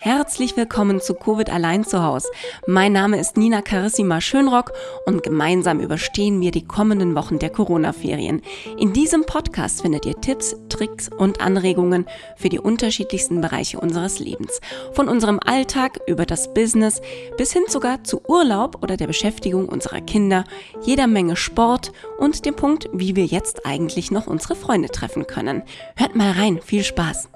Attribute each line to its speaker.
Speaker 1: Herzlich willkommen zu Covid allein zu Haus. Mein Name ist Nina Carissima Schönrock und gemeinsam überstehen wir die kommenden Wochen der Corona-Ferien. In diesem Podcast findet ihr Tipps, Tricks und Anregungen für die unterschiedlichsten Bereiche unseres Lebens. Von unserem Alltag über das Business bis hin sogar zu Urlaub oder der Beschäftigung unserer Kinder, jeder Menge Sport und dem Punkt, wie wir jetzt eigentlich noch unsere Freunde treffen können. Hört mal rein, viel Spaß!